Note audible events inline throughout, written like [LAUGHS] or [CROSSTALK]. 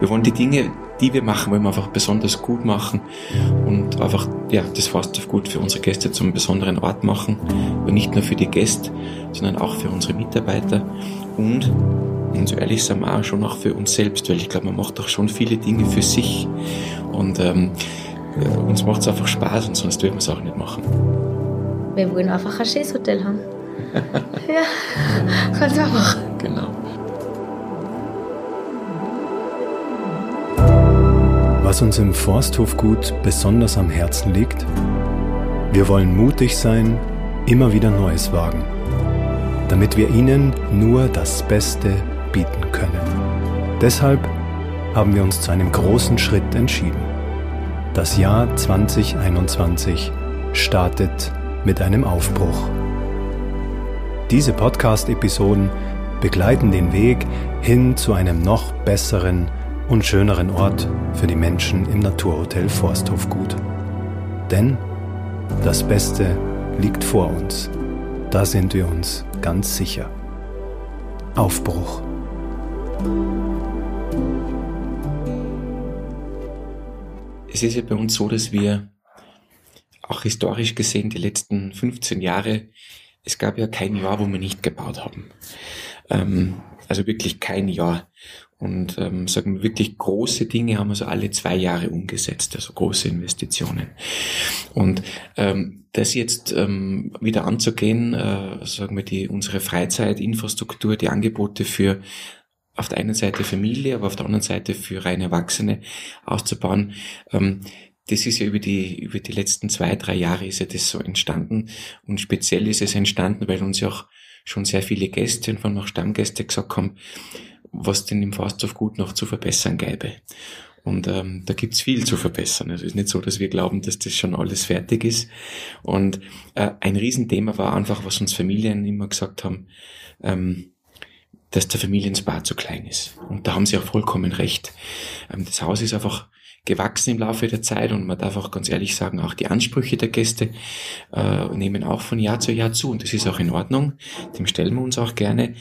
wir wollen die Dinge, die wir machen, wollen wir einfach besonders gut machen und einfach ja, das Fasthof gut für unsere Gäste zum besonderen Ort machen. Und nicht nur für die Gäste, sondern auch für unsere Mitarbeiter und und so ehrlich sind wir auch schon auch für uns selbst, weil ich glaube, man macht auch schon viele Dinge für sich und ähm, uns macht es einfach Spaß und sonst würden wir es auch nicht machen. Wir wollen einfach ein schönes Hotel haben. [LAUGHS] ja, ganz einfach. Genau. Was uns im Forsthofgut besonders am Herzen liegt? Wir wollen mutig sein, immer wieder Neues wagen, damit wir Ihnen nur das Beste bieten können. Deshalb haben wir uns zu einem großen Schritt entschieden. Das Jahr 2021 startet mit einem Aufbruch. Diese Podcast-Episoden begleiten den Weg hin zu einem noch besseren und schöneren Ort für die Menschen im Naturhotel Forsthofgut. Denn das Beste liegt vor uns. Da sind wir uns ganz sicher. Aufbruch. Es ist ja bei uns so, dass wir auch historisch gesehen die letzten 15 Jahre, es gab ja kein Jahr, wo wir nicht gebaut haben. Ähm, also wirklich kein Jahr. Und ähm, sagen wir wirklich große Dinge haben wir so alle zwei Jahre umgesetzt, also große Investitionen. Und ähm, das jetzt ähm, wieder anzugehen, äh, sagen wir die unsere Freizeitinfrastruktur, die Angebote für auf der einen Seite Familie, aber auf der anderen Seite für reine Erwachsene auszubauen. Ähm, das ist ja über die, über die letzten zwei, drei Jahre ist ja das so entstanden. Und speziell ist es entstanden, weil uns ja auch schon sehr viele Gäste und allem auch Stammgäste gesagt haben, was denn im Fasthof gut noch zu verbessern gäbe. Und ähm, da gibt's viel zu verbessern. Also es ist nicht so, dass wir glauben, dass das schon alles fertig ist. Und äh, ein Riesenthema war einfach, was uns Familien immer gesagt haben, ähm, dass der Familienspa zu klein ist. Und da haben sie auch vollkommen recht. Ähm, das Haus ist einfach gewachsen im Laufe der Zeit. Und man darf auch ganz ehrlich sagen, auch die Ansprüche der Gäste äh, nehmen auch von Jahr zu Jahr zu. Und das ist auch in Ordnung, dem stellen wir uns auch gerne.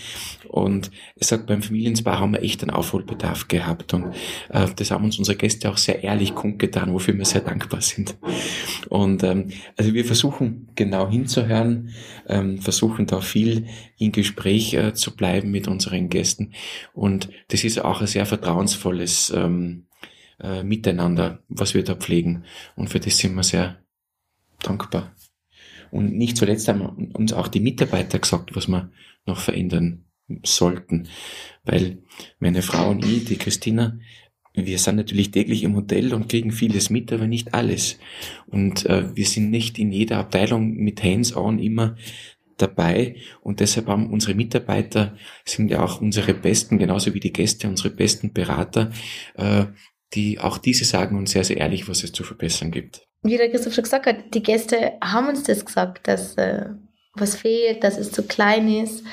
Und es sagt, beim Familienspa haben wir echt einen Aufholbedarf gehabt. Und äh, das haben uns unsere Gäste auch sehr ehrlich kundgetan, wofür wir sehr dankbar sind. Und ähm, also wir versuchen genau hinzuhören, ähm, versuchen da viel in Gespräch äh, zu bleiben mit unseren Gästen. Und das ist auch ein sehr vertrauensvolles ähm, äh, Miteinander, was wir da pflegen. Und für das sind wir sehr dankbar. Und nicht zuletzt haben uns auch die Mitarbeiter gesagt, was wir noch verändern sollten. Weil meine Frau und ich, die Christina, wir sind natürlich täglich im Hotel und kriegen vieles mit, aber nicht alles. Und äh, wir sind nicht in jeder Abteilung mit Hands-on immer dabei und deshalb haben unsere Mitarbeiter, sind ja auch unsere besten, genauso wie die Gäste, unsere besten Berater, äh, die auch diese sagen uns sehr, sehr ehrlich, was es zu verbessern gibt. Wie der Christoph schon gesagt hat, die Gäste haben uns das gesagt, dass äh, was fehlt, dass es zu klein ist.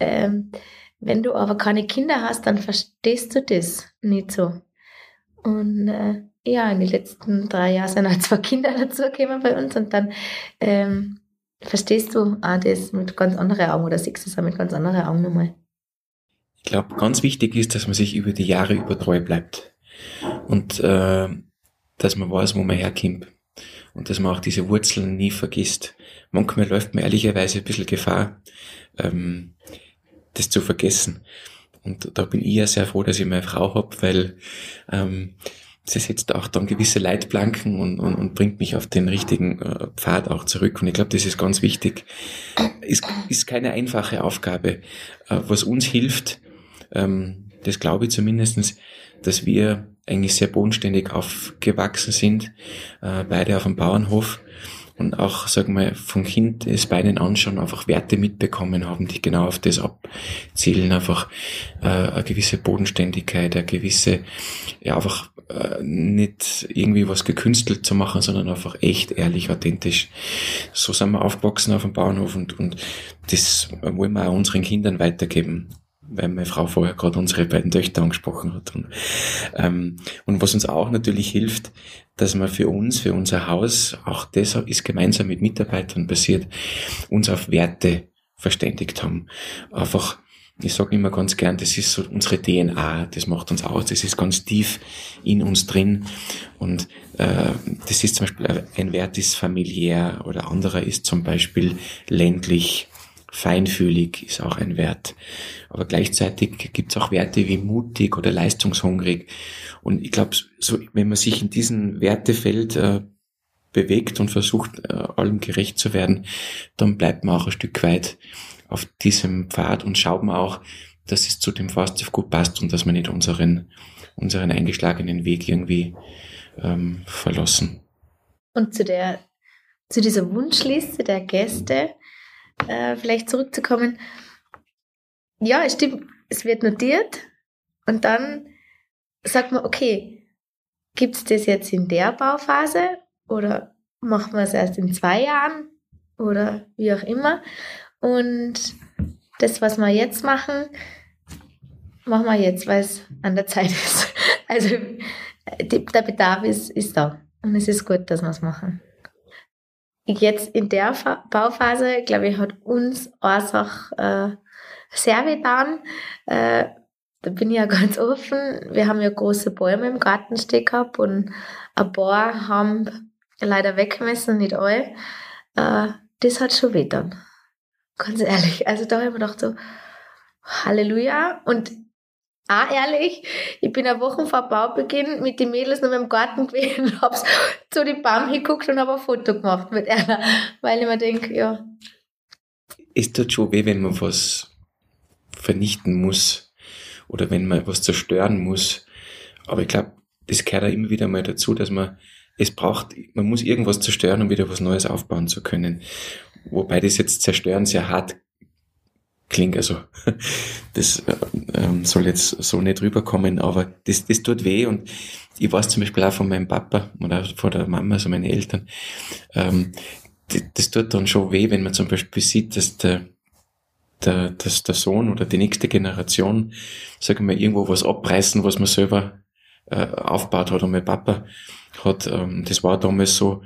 Ähm, wenn du aber keine Kinder hast, dann verstehst du das nicht so. Und äh, ja, in den letzten drei Jahren sind halt zwei [LAUGHS] Kinder dazugekommen bei uns und dann ähm, verstehst du auch das mit ganz anderen Augen oder siehst es auch mit ganz anderen Augen nochmal. Ich glaube, ganz wichtig ist, dass man sich über die Jahre über treu bleibt und äh, dass man weiß, wo man herkommt und dass man auch diese Wurzeln nie vergisst. Manchmal läuft man ehrlicherweise ein bisschen Gefahr, ähm, das zu vergessen. Und da bin ich ja sehr froh, dass ich meine Frau hab, weil ähm, sie setzt auch dann gewisse Leitplanken und, und, und bringt mich auf den richtigen äh, Pfad auch zurück. Und ich glaube, das ist ganz wichtig. Ist, ist keine einfache Aufgabe. Äh, was uns hilft, ähm, das glaube ich zumindestens, dass wir eigentlich sehr bodenständig aufgewachsen sind, äh, beide auf dem Bauernhof und auch, sagen wir, von Kind es beiden an schon einfach Werte mitbekommen haben, die genau auf das abzielen, einfach äh, eine gewisse Bodenständigkeit, eine gewisse, ja einfach äh, nicht irgendwie was gekünstelt zu machen, sondern einfach echt, ehrlich, authentisch. So sind wir aufgewachsen auf dem Bauernhof und, und das wollen wir auch unseren Kindern weitergeben weil meine Frau vorher gerade unsere beiden Töchter angesprochen hat. Und, ähm, und was uns auch natürlich hilft, dass wir für uns, für unser Haus, auch das ist gemeinsam mit Mitarbeitern passiert, uns auf Werte verständigt haben. Einfach ich sage immer ganz gern, das ist so unsere DNA, das macht uns aus, das ist ganz tief in uns drin. Und äh, das ist zum Beispiel ein Wert ist familiär oder anderer ist zum Beispiel ländlich, feinfühlig ist auch ein Wert. Aber gleichzeitig gibt es auch Werte wie mutig oder leistungshungrig. Und ich glaube, so, wenn man sich in diesem Wertefeld äh, bewegt und versucht, äh, allem gerecht zu werden, dann bleibt man auch ein Stück weit auf diesem Pfad und schaut man auch, dass es zu dem Faststiff gut passt und dass wir nicht unseren, unseren eingeschlagenen Weg irgendwie ähm, verlassen. Und zu der, zu dieser Wunschliste der Gäste, äh, vielleicht zurückzukommen. Ja, es stimmt, es wird notiert und dann sagt man, okay, gibt es das jetzt in der Bauphase oder machen wir es erst in zwei Jahren oder wie auch immer. Und das, was wir jetzt machen, machen wir jetzt, weil es an der Zeit ist. [LAUGHS] Also die, der Bedarf ist, ist da. Und es ist gut, dass wir es machen. Jetzt in der Fa Bauphase, glaube ich, hat uns Ursache äh, sehr getan. Äh, da bin ich ja [LAUGHS] ganz offen. Wir haben ja große Bäume im Garten stehen gehabt und ein paar haben leider weggemessen, nicht alle. Äh, das hat schon weh dann. Ganz ehrlich. Also da habe ich mir gedacht so, Halleluja. Und auch ehrlich, ich bin eine Woche vor Baubeginn mit den Mädels noch im Garten gewesen und habe zu den Baum geguckt und habe ein Foto gemacht mit einer, weil ich mir denke, ja. Es tut schon weh, wenn man was vernichten muss oder wenn man was zerstören muss. Aber ich glaube, das gehört auch immer wieder mal dazu, dass man es braucht, man muss irgendwas zerstören, um wieder was Neues aufbauen zu können. Wobei das jetzt zerstören sehr hart klingt, also [LAUGHS] das äh, ähm, soll jetzt so nicht rüberkommen, aber das, das tut weh und ich weiß zum Beispiel auch von meinem Papa oder von der Mama, also meine Eltern, ähm, das, das tut dann schon weh, wenn man zum Beispiel sieht, dass der, der, dass der Sohn oder die nächste Generation, sagen wir, irgendwo was abreißen, was man selber äh, aufgebaut hat. Und mein Papa hat, ähm, das war damals so,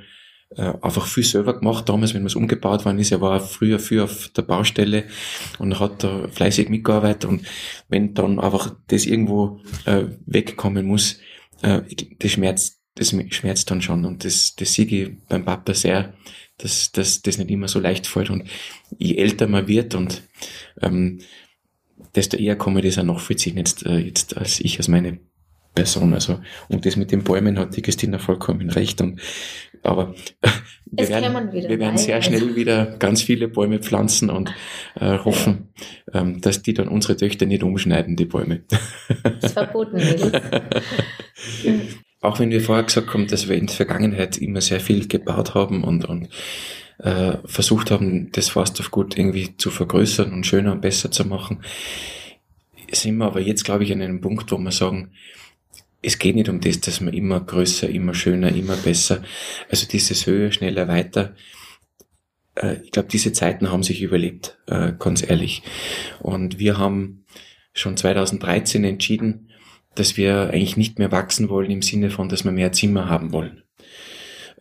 äh, einfach viel selber gemacht damals, wenn was umgebaut worden ist. Er war früher viel auf der Baustelle und hat da fleißig mitgearbeitet und wenn dann einfach das irgendwo äh, wegkommen muss, äh, das schmerzt, das schmerzt dann schon und das, das sehe ich beim Papa sehr, dass, dass das nicht immer so leicht fällt und je älter man wird und ähm, desto eher komme ich das auch nachvollziehen jetzt, äh, jetzt als ich, als meine Person. Also, und das mit den Bäumen hat die Christina vollkommen recht. Und, aber [LAUGHS] wir werden, wir werden sehr schnell wieder ganz viele Bäume pflanzen und äh, hoffen, ähm, dass die dann unsere Töchter nicht umschneiden, die Bäume. Das ist verboten [LAUGHS] Auch wenn wir vorher gesagt haben, dass wir in der Vergangenheit immer sehr viel gebaut haben und, und äh, versucht haben, das Fast of Gut irgendwie zu vergrößern und schöner und besser zu machen, sind wir aber jetzt, glaube ich, an einem Punkt, wo wir sagen, es geht nicht um das, dass man immer größer, immer schöner, immer besser, also dieses höher, schneller, weiter. Äh, ich glaube, diese Zeiten haben sich überlebt, äh, ganz ehrlich. Und wir haben schon 2013 entschieden, dass wir eigentlich nicht mehr wachsen wollen im Sinne von, dass wir mehr Zimmer haben wollen.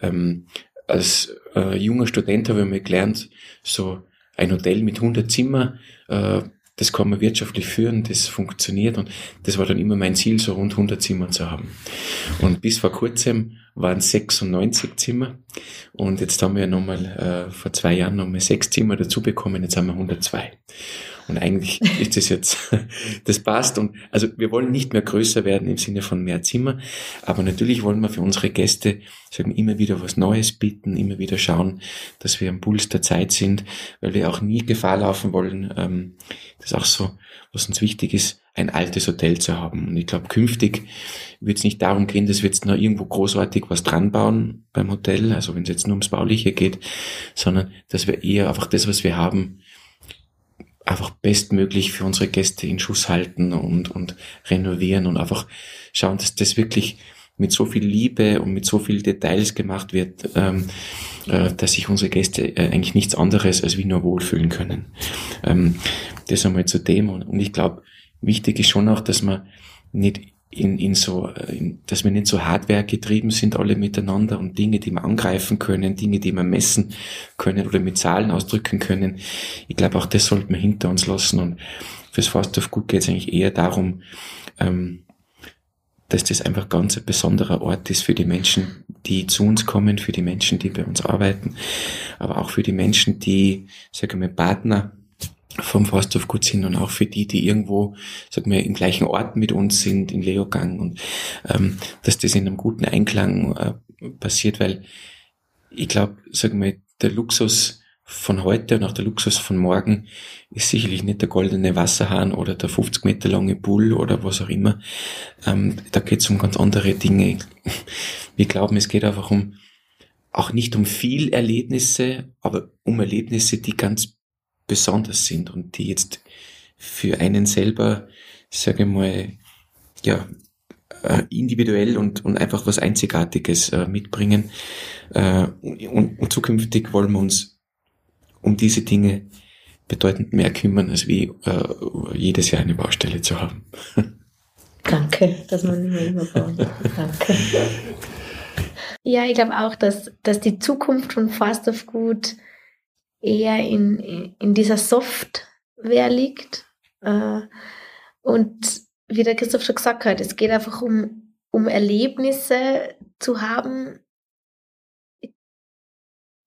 Ähm, als äh, junger Student habe ich mal gelernt, so ein Hotel mit 100 Zimmer, äh, das kann man wirtschaftlich führen, das funktioniert und das war dann immer mein Ziel, so rund 100 Zimmer zu haben. Und bis vor kurzem waren 96 Zimmer und jetzt haben wir nochmal äh, vor zwei Jahren nochmal sechs Zimmer dazu bekommen, jetzt haben wir 102. Und eigentlich ist das jetzt, [LAUGHS] das passt. Und also wir wollen nicht mehr größer werden im Sinne von mehr Zimmer, aber natürlich wollen wir für unsere Gäste sagen immer wieder was Neues bieten, immer wieder schauen, dass wir am Puls der Zeit sind, weil wir auch nie Gefahr laufen wollen. Ähm, das ist auch so, was uns wichtig ist, ein altes Hotel zu haben. Und ich glaube, künftig wird es nicht darum gehen, dass wir jetzt noch irgendwo großartig was dran bauen beim Hotel, also wenn es jetzt nur ums Bauliche geht, sondern dass wir eher einfach das, was wir haben, einfach bestmöglich für unsere Gäste in Schuss halten und, und renovieren und einfach schauen, dass das wirklich mit so viel Liebe und mit so viel Details gemacht wird, ähm, äh, dass sich unsere Gäste äh, eigentlich nichts anderes als wie nur wohlfühlen können. Ähm, das einmal zu dem und, und ich glaube, wichtig ist schon auch, dass man nicht in, in so, in, dass wir nicht so Hardware getrieben sind alle miteinander und Dinge, die wir angreifen können, Dinge, die wir messen können oder mit Zahlen ausdrücken können. Ich glaube, auch das sollte man hinter uns lassen und fürs Fast of Good geht es eigentlich eher darum, ähm, dass das einfach ganz ein besonderer Ort ist für die Menschen, die zu uns kommen, für die Menschen, die bei uns arbeiten, aber auch für die Menschen, die, sagen wir, Partner vom Forsthof gut sind und auch für die, die irgendwo, sagen wir, im gleichen Ort mit uns sind, in Leogang und ähm, dass das in einem guten Einklang äh, passiert, weil ich glaube, sagen wir, der Luxus von heute und auch der Luxus von morgen ist sicherlich nicht der goldene Wasserhahn oder der 50 Meter lange Bull oder was auch immer. Ähm, da geht es um ganz andere Dinge. Wir glauben, es geht einfach um auch nicht um viel Erlebnisse, aber um Erlebnisse, die ganz besonders sind und die jetzt für einen selber, sage ich mal, ja, äh, individuell und, und einfach was Einzigartiges äh, mitbringen. Äh, und, und zukünftig wollen wir uns um diese Dinge bedeutend mehr kümmern, als wie äh, jedes Jahr eine Baustelle zu haben. [LAUGHS] Danke, dass man nicht mehr immer bauen. Danke. [LAUGHS] Ja, ich glaube auch, dass, dass die Zukunft von Fast of Good eher in, in dieser Software liegt. Äh, und wie der Christoph schon gesagt hat, es geht einfach um, um Erlebnisse zu haben,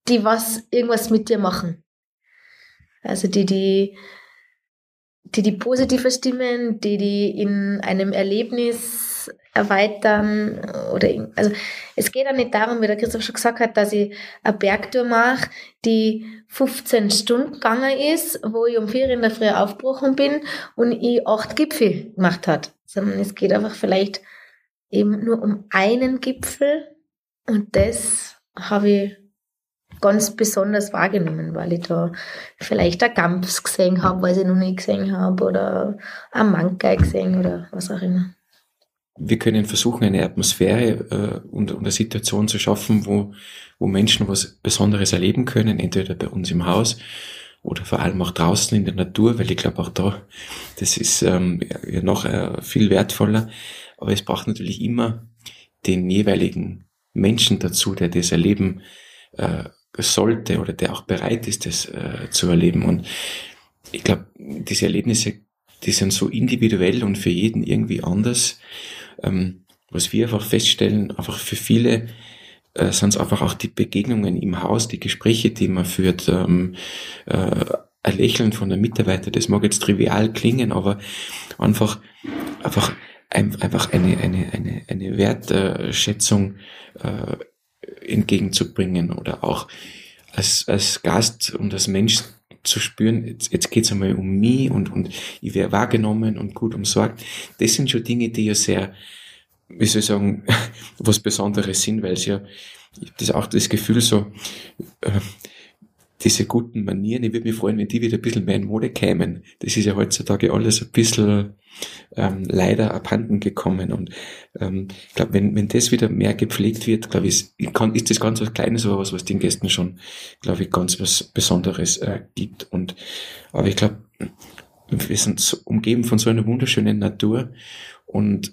die was, irgendwas mit dir machen. Also die, die, die, die positive stimmen, die, die in einem Erlebnis erweitern oder also es geht auch nicht darum, wie der Christoph schon gesagt hat, dass ich eine Bergtour mache, die 15 Stunden gegangen ist, wo ich um vier in der Früh aufgebrochen bin und ich acht Gipfel gemacht hat, sondern es geht einfach vielleicht eben nur um einen Gipfel und das habe ich ganz besonders wahrgenommen, weil ich da vielleicht ein Gams gesehen habe, was ich noch nie gesehen habe, oder ein Mankai gesehen oder was auch immer. Wir können versuchen, eine Atmosphäre äh, und, und eine Situation zu schaffen, wo, wo Menschen was Besonderes erleben können, entweder bei uns im Haus oder vor allem auch draußen in der Natur, weil ich glaube auch da, das ist ähm, ja noch äh, viel wertvoller. Aber es braucht natürlich immer den jeweiligen Menschen dazu, der das erleben äh, sollte oder der auch bereit ist, das äh, zu erleben. Und ich glaube, diese Erlebnisse, die sind so individuell und für jeden irgendwie anders. Ähm, was wir einfach feststellen, einfach für viele äh, sind es einfach auch die Begegnungen im Haus, die Gespräche, die man führt, ähm, äh, ein Lächeln von der Mitarbeiter, das mag jetzt trivial klingen, aber einfach, einfach, einfach eine, eine, eine, eine Wertschätzung äh, entgegenzubringen oder auch als, als Gast und als Mensch zu spüren, jetzt, jetzt geht's einmal um mich und, und ich werde wahrgenommen und gut umsorgt. Das sind schon Dinge, die ja sehr, wie soll ich sagen, [LAUGHS] was Besonderes sind, weil es ja, das auch das Gefühl so, äh, diese guten Manieren, ich würde mich freuen, wenn die wieder ein bisschen mehr in Mode kämen. Das ist ja heutzutage alles ein bisschen ähm, leider abhanden gekommen. Und ähm, ich glaube, wenn, wenn das wieder mehr gepflegt wird, glaube ich, kann, ist das ganz was Kleines, aber was, was den Gästen schon, glaube ich, ganz was Besonderes äh, gibt. Und aber ich glaube, wir sind so umgeben von so einer wunderschönen Natur und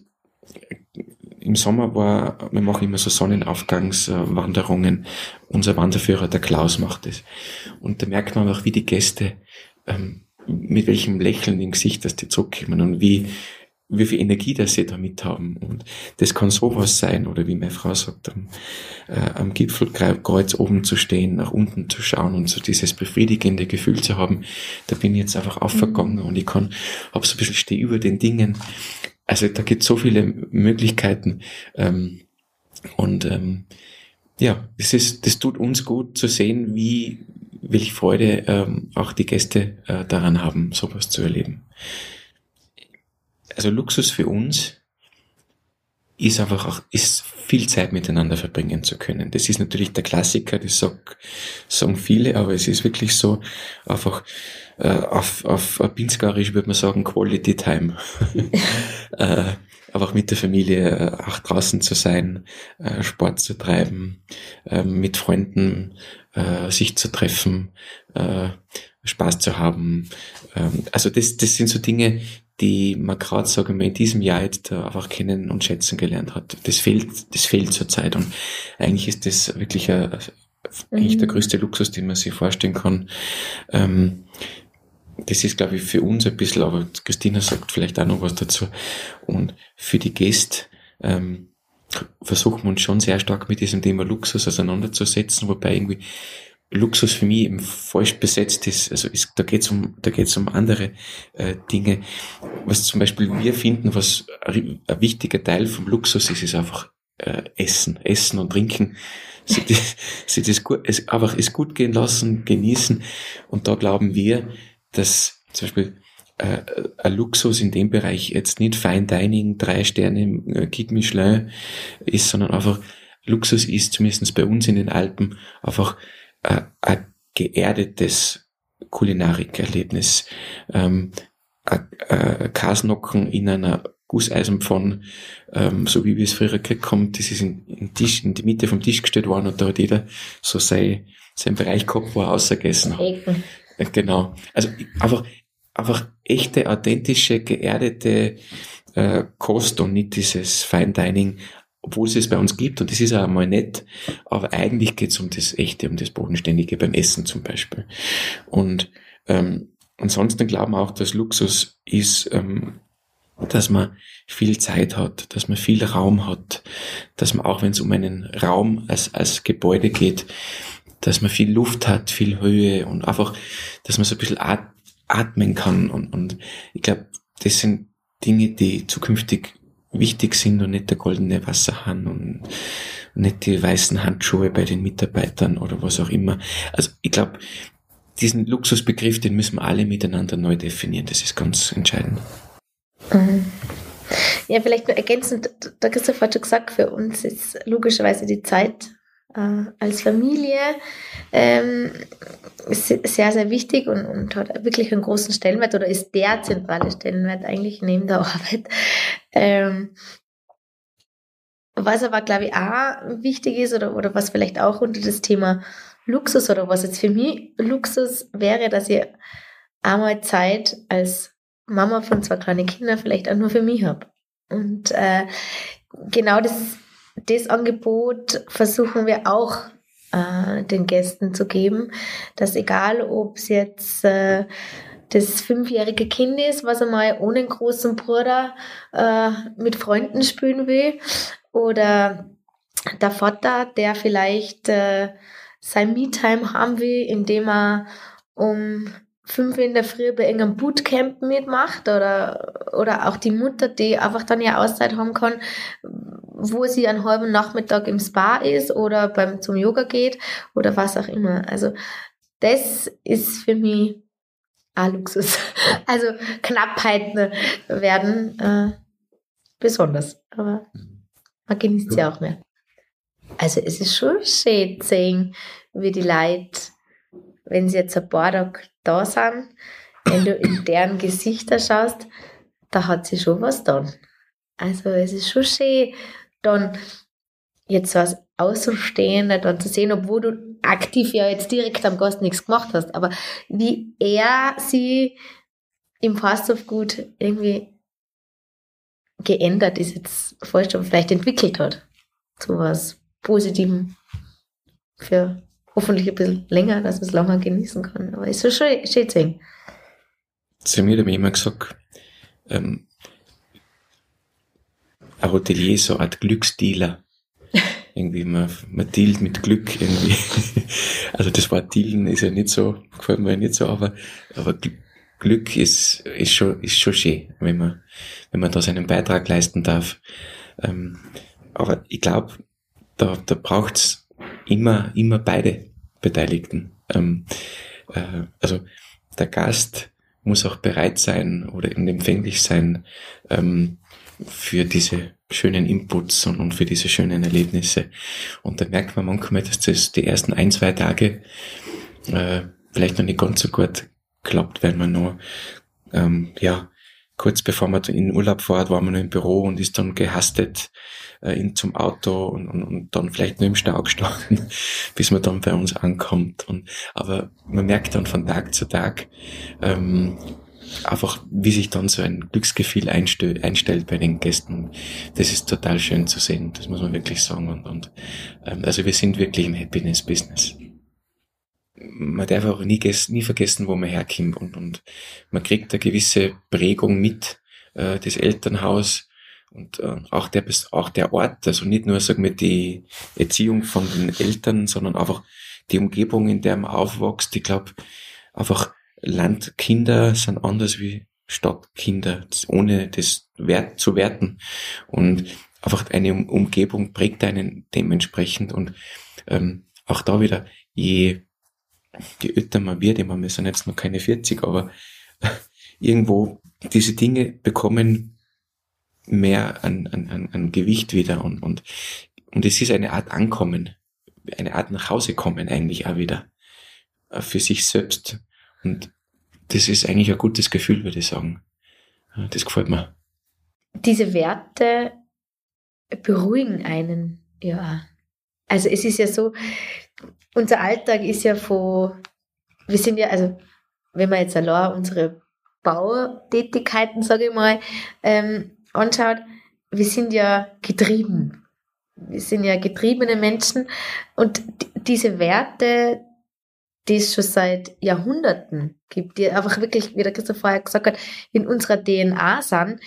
im Sommer war, wir machen immer so Sonnenaufgangswanderungen. Unser Wanderführer, der Klaus, macht es. Und da merkt man auch, wie die Gäste, ähm, mit welchem Lächeln im Gesicht, dass die zurückkommen und wie, wie viel Energie das sie damit haben. Und das kann sowas sein, oder wie meine Frau sagt, am, äh, am Gipfelkreuz oben zu stehen, nach unten zu schauen und so dieses befriedigende Gefühl zu haben, da bin ich jetzt einfach aufgegangen mhm. und ich kann, hab so ein bisschen stehe über den Dingen also da gibt es so viele Möglichkeiten. Ähm, und ähm, ja, das ist, das tut uns gut zu sehen, wie welche Freude ähm, auch die Gäste äh, daran haben, sowas zu erleben. Also Luxus für uns ist einfach auch, ist viel Zeit miteinander verbringen zu können. Das ist natürlich der Klassiker, das sag, sagen viele, aber es ist wirklich so einfach äh, auf, auf Pinskarisch würde man sagen Quality Time. [LAUGHS] [LAUGHS] äh, einfach mit der Familie äh, auch draußen zu sein, äh, Sport zu treiben, äh, mit Freunden äh, sich zu treffen, äh, Spaß zu haben. Ähm, also das, das sind so Dinge, die man gerade, sagen wir, in diesem Jahr jetzt einfach kennen und schätzen gelernt hat. Das fehlt, das fehlt zurzeit und eigentlich ist das wirklich ein, eigentlich der mhm. größte Luxus, den man sich vorstellen kann. Ähm, das ist, glaube ich, für uns ein bisschen, aber Christina sagt vielleicht auch noch was dazu. Und für die Gäste ähm, versuchen wir uns schon sehr stark mit diesem Thema Luxus auseinanderzusetzen, wobei irgendwie Luxus für mich eben falsch besetzt ist. Also ist, da geht's um, da geht's um andere äh, Dinge. Was zum Beispiel wir finden, was ein wichtiger Teil vom Luxus ist, ist einfach äh, Essen, Essen und Trinken. Sie das, [LAUGHS] sie das gut, es einfach es gut gehen lassen, genießen. Und da glauben wir, dass zum Beispiel äh, ein Luxus in dem Bereich jetzt nicht Fine Dining, drei Sterne äh, Guide Michelin ist, sondern einfach Luxus ist, zumindest bei uns in den Alpen, einfach äh, ein geerdetes Kulinarikerlebnis. Ähm, äh, Kasnocken in einer Gusseisenpfanne, ähm, so wie wir es früher gekriegt haben, das ist in, in, Tisch, in die Mitte vom Tisch gestellt worden und da hat jeder so sein, sein Bereich gehabt, wo er ausgegessen hat. Äh, genau. Also einfach, einfach echte, authentische, geerdete äh, Kost und nicht dieses Fine Dining, obwohl es es bei uns gibt und das ist auch mal nett, aber eigentlich geht es um das Echte, um das Bodenständige beim Essen zum Beispiel. Und ähm, ansonsten glauben wir auch, dass Luxus ist, ähm, dass man viel Zeit hat, dass man viel Raum hat, dass man auch wenn es um einen Raum als, als Gebäude geht, dass man viel Luft hat, viel Höhe und einfach, dass man so ein bisschen atmen kann und, und ich glaube, das sind Dinge, die zukünftig wichtig sind und nicht der goldene Wasserhahn und nicht die weißen Handschuhe bei den Mitarbeitern oder was auch immer. Also ich glaube, diesen Luxusbegriff, den müssen wir alle miteinander neu definieren. Das ist ganz entscheidend. Mhm. Ja, vielleicht nur ergänzend, der Christoph hat schon gesagt, für uns ist logischerweise die Zeit äh, als Familie ähm, sehr, sehr wichtig und, und hat wirklich einen großen Stellenwert oder ist der zentrale Stellenwert eigentlich neben der Arbeit. Ähm, was aber, glaube ich, auch wichtig ist oder, oder was vielleicht auch unter das Thema Luxus oder was jetzt für mich Luxus wäre, dass ich einmal Zeit als Mama von zwei kleinen Kindern vielleicht auch nur für mich habe. Und äh, genau das das Angebot versuchen wir auch äh, den Gästen zu geben, dass egal, ob es jetzt äh, das fünfjährige Kind ist, was einmal ohne einen großen Bruder äh, mit Freunden spielen will, oder der Vater, der vielleicht äh, sein Me-Time haben will, indem er um fünf in der Früh bei irgendeinem Bootcamp mitmacht oder, oder auch die Mutter, die einfach dann ja Auszeit haben kann, wo sie einen halben Nachmittag im Spa ist oder beim zum Yoga geht oder was auch immer. Also das ist für mich ein Luxus. [LAUGHS] Also Knappheiten werden äh, besonders, aber man genießt sie auch mehr. Also es ist schon schön zu sehen, wie die Leute, wenn sie jetzt ein paar Tage da sind, wenn du in [COUGHS] deren Gesichter schaust, da hat sie schon was dann. Also es ist schon schön, dann jetzt als Außenstehender dann zu sehen, obwohl du aktiv ja jetzt direkt am Gast nichts gemacht hast, aber wie er sie im Fasthof-Gut irgendwie geändert ist jetzt aber vielleicht entwickelt hat zu was Positivem für hoffentlich ein bisschen länger, dass man es länger genießen kann. Aber ist so schön, schön zu sehen. Mir hat mir immer gesagt, ähm, ein Hotelier so eine Art Glücksdealer. Irgendwie, man, man dealt mit Glück irgendwie. [LAUGHS] also das Wort dealen ist ja nicht so, gefällt mir ja nicht so, aber, aber Glück ist, ist schon, ist schon schön, wenn man, wenn man da seinen Beitrag leisten darf. Ähm, aber ich glaube, da, da braucht's immer, immer beide Beteiligten. Ähm, äh, also der Gast muss auch bereit sein oder empfänglich sein, ähm, für diese schönen Inputs und, und für diese schönen Erlebnisse. Und da merkt man manchmal, dass das die ersten ein, zwei Tage äh, vielleicht noch nicht ganz so gut klappt, weil man nur, ähm, ja, kurz bevor man in Urlaub fährt, war man noch im Büro und ist dann gehastet äh, in, zum Auto und, und, und dann vielleicht nur im Stau gestanden, [LAUGHS] bis man dann bei uns ankommt. Und, aber man merkt dann von Tag zu Tag, ähm, einfach, wie sich dann so ein Glücksgefühl einstellt bei den Gästen. Das ist total schön zu sehen, das muss man wirklich sagen. Und, und ähm, also wir sind wirklich im Happiness-Business. man darf auch nie, nie vergessen, wo man herkommt und, und man kriegt eine gewisse Prägung mit, äh, das Elternhaus und äh, auch, der, auch der Ort, also nicht nur, sagen wir, die Erziehung von den Eltern, sondern einfach die Umgebung, in der man aufwächst. Ich glaube, einfach Landkinder sind anders wie Stadtkinder, ohne das Wert zu werten. Und einfach eine Umgebung prägt einen dementsprechend. Und ähm, auch da wieder, je, je älter man wird, meine, wir sind jetzt noch keine 40, aber [LAUGHS] irgendwo diese Dinge bekommen mehr an, an, an Gewicht wieder und, und, und es ist eine Art Ankommen, eine Art nach Hause kommen eigentlich auch wieder äh, für sich selbst. Und das ist eigentlich ein gutes Gefühl, würde ich sagen. Das gefällt mir. Diese Werte beruhigen einen, ja. Also es ist ja so, unser Alltag ist ja von, wir sind ja, also wenn man jetzt allein unsere Bautätigkeiten, sage ich mal, ähm, anschaut, wir sind ja getrieben. Wir sind ja getriebene Menschen und diese Werte, die es schon seit Jahrhunderten gibt, die einfach wirklich, wie der Christoph vorher gesagt hat, in unserer DNA sind,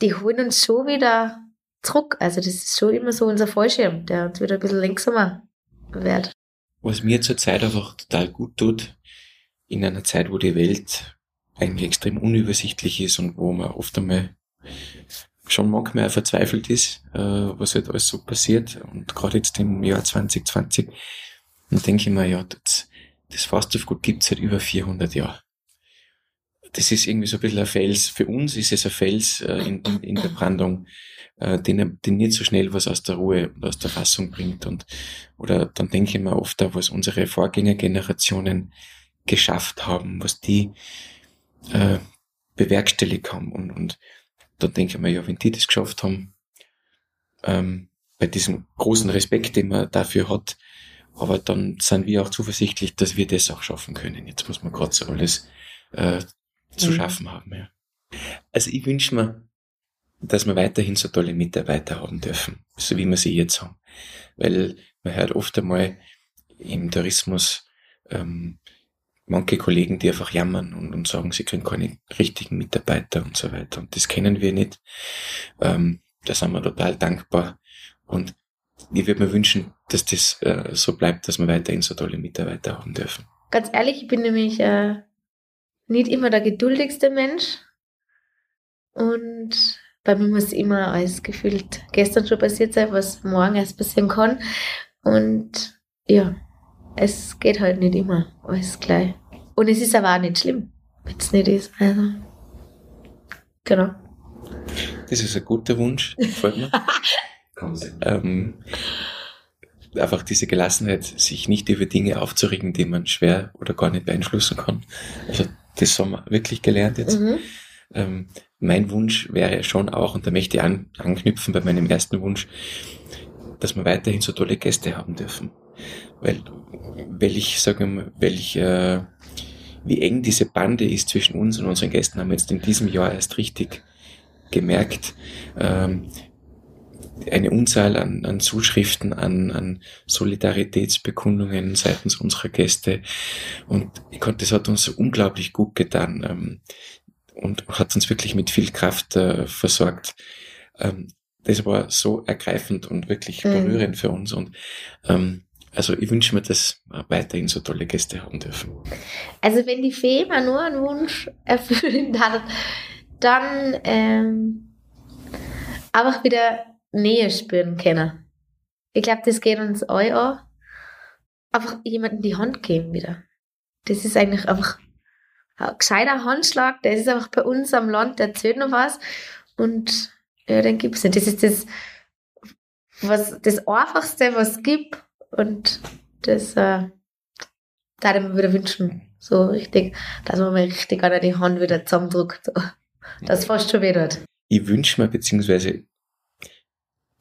die holen uns schon wieder zurück. Also das ist schon immer so unser Fallschirm, der uns wieder ein bisschen langsamer wird. Was mir zurzeit einfach total gut tut, in einer Zeit, wo die Welt eigentlich extrem unübersichtlich ist und wo man oft einmal schon manchmal verzweifelt ist, äh, was halt alles so passiert. Und gerade jetzt im Jahr 2020, dann denke ich mir, ja, das, das Fastfood gibt es seit über 400 Jahren. Das ist irgendwie so ein bisschen ein Fels. Für uns ist es ein Fels äh, in, in, in der Brandung, äh, den, den nicht so schnell was aus der Ruhe und aus der Fassung bringt. Und, oder dann denke ich mir oft auch, was unsere Vorgängergenerationen geschafft haben, was die äh, bewerkstelligt haben. Und, und da denke ich mir, ja, wenn die das geschafft haben, ähm, bei diesem großen Respekt, den man dafür hat, aber dann sind wir auch zuversichtlich, dass wir das auch schaffen können. Jetzt muss man gerade so alles äh, zu mhm. schaffen haben. Ja. Also ich wünsche mir, dass wir weiterhin so tolle Mitarbeiter haben dürfen, so wie wir sie jetzt haben. Weil man hört oft einmal im Tourismus ähm, manche Kollegen, die einfach jammern und, und sagen, sie kriegen keine richtigen Mitarbeiter und so weiter. Und das kennen wir nicht. Ähm, da sind wir total dankbar. Und ich würde mir wünschen, dass das äh, so bleibt, dass wir weiterhin so tolle Mitarbeiter haben dürfen. Ganz ehrlich, ich bin nämlich äh, nicht immer der geduldigste Mensch. Und bei mir muss immer alles gefühlt gestern schon passiert sein, was morgen erst passieren kann. Und ja, es geht halt nicht immer alles gleich. Und es ist aber auch nicht schlimm, wenn es nicht ist. Also, genau. Das ist ein guter Wunsch, gefällt mir. [LAUGHS] ähm, einfach diese Gelassenheit, sich nicht über Dinge aufzuregen, die man schwer oder gar nicht beeinflussen kann. Also das haben wir wirklich gelernt jetzt. Mhm. Ähm, mein Wunsch wäre schon auch, und da möchte ich an, anknüpfen bei meinem ersten Wunsch, dass wir weiterhin so tolle Gäste haben dürfen. Weil, weil ich sage, weil ich, äh, wie eng diese Bande ist zwischen uns und unseren Gästen, haben wir jetzt in diesem Jahr erst richtig gemerkt. Ähm, eine Unzahl an, an Zuschriften, an, an Solidaritätsbekundungen seitens unserer Gäste. Und ich konnte, das hat uns unglaublich gut getan ähm, und hat uns wirklich mit viel Kraft äh, versorgt. Ähm, das war so ergreifend und wirklich mhm. berührend für uns. Und ähm, also ich wünsche mir, dass wir weiterhin so tolle Gäste haben dürfen. Also wenn die Fee mal nur einen Wunsch erfüllen hat, dann ähm, einfach wieder Nähe spüren können. Ich glaube, das geht uns alle an. Einfach jemanden die Hand geben wieder. Das ist eigentlich einfach ein gescheiter Handschlag. Das ist einfach bei uns am Land, der erzählt noch was. Und ja, den gibt es nicht. Das ist das, was, das Einfachste, was es gibt. Und das äh, da ich mir wieder wünschen. So richtig, dass man mir richtig an die Hand wieder zusammendrückt. [LAUGHS] Das fast schon wieder. Ich wünsche mir, beziehungsweise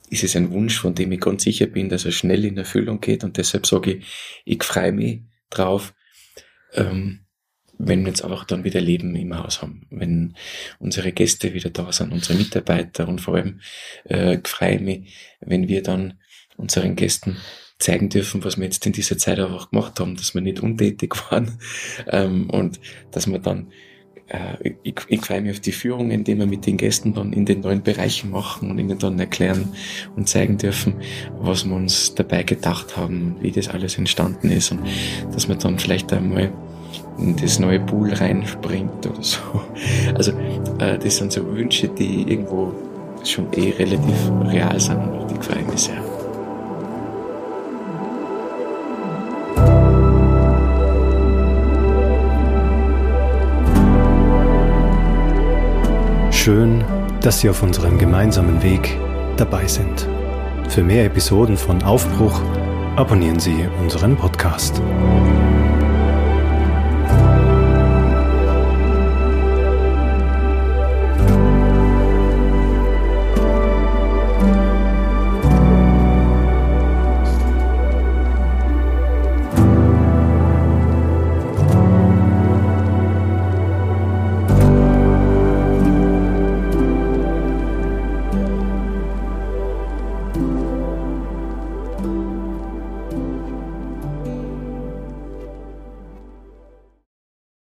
ist es ein Wunsch, von dem ich ganz sicher bin, dass er schnell in Erfüllung geht. Und deshalb sage ich, ich freue mich drauf, ähm, wenn wir jetzt einfach dann wieder Leben im Haus haben, wenn unsere Gäste wieder da sind, unsere Mitarbeiter und vor allem äh, freue mich, wenn wir dann unseren Gästen zeigen dürfen, was wir jetzt in dieser Zeit einfach gemacht haben, dass wir nicht untätig [LAUGHS] waren ähm, und dass wir dann äh, ich, ich freue mich auf die Führung, indem wir mit den Gästen dann in den neuen Bereichen machen und ihnen dann erklären und zeigen dürfen, was wir uns dabei gedacht haben, wie das alles entstanden ist und dass man dann vielleicht einmal in das neue Pool reinspringt oder so. Also äh, das sind so Wünsche, die irgendwo schon eh relativ real sind und die freuen mich sehr. Schön, dass Sie auf unserem gemeinsamen Weg dabei sind. Für mehr Episoden von Aufbruch abonnieren Sie unseren Podcast.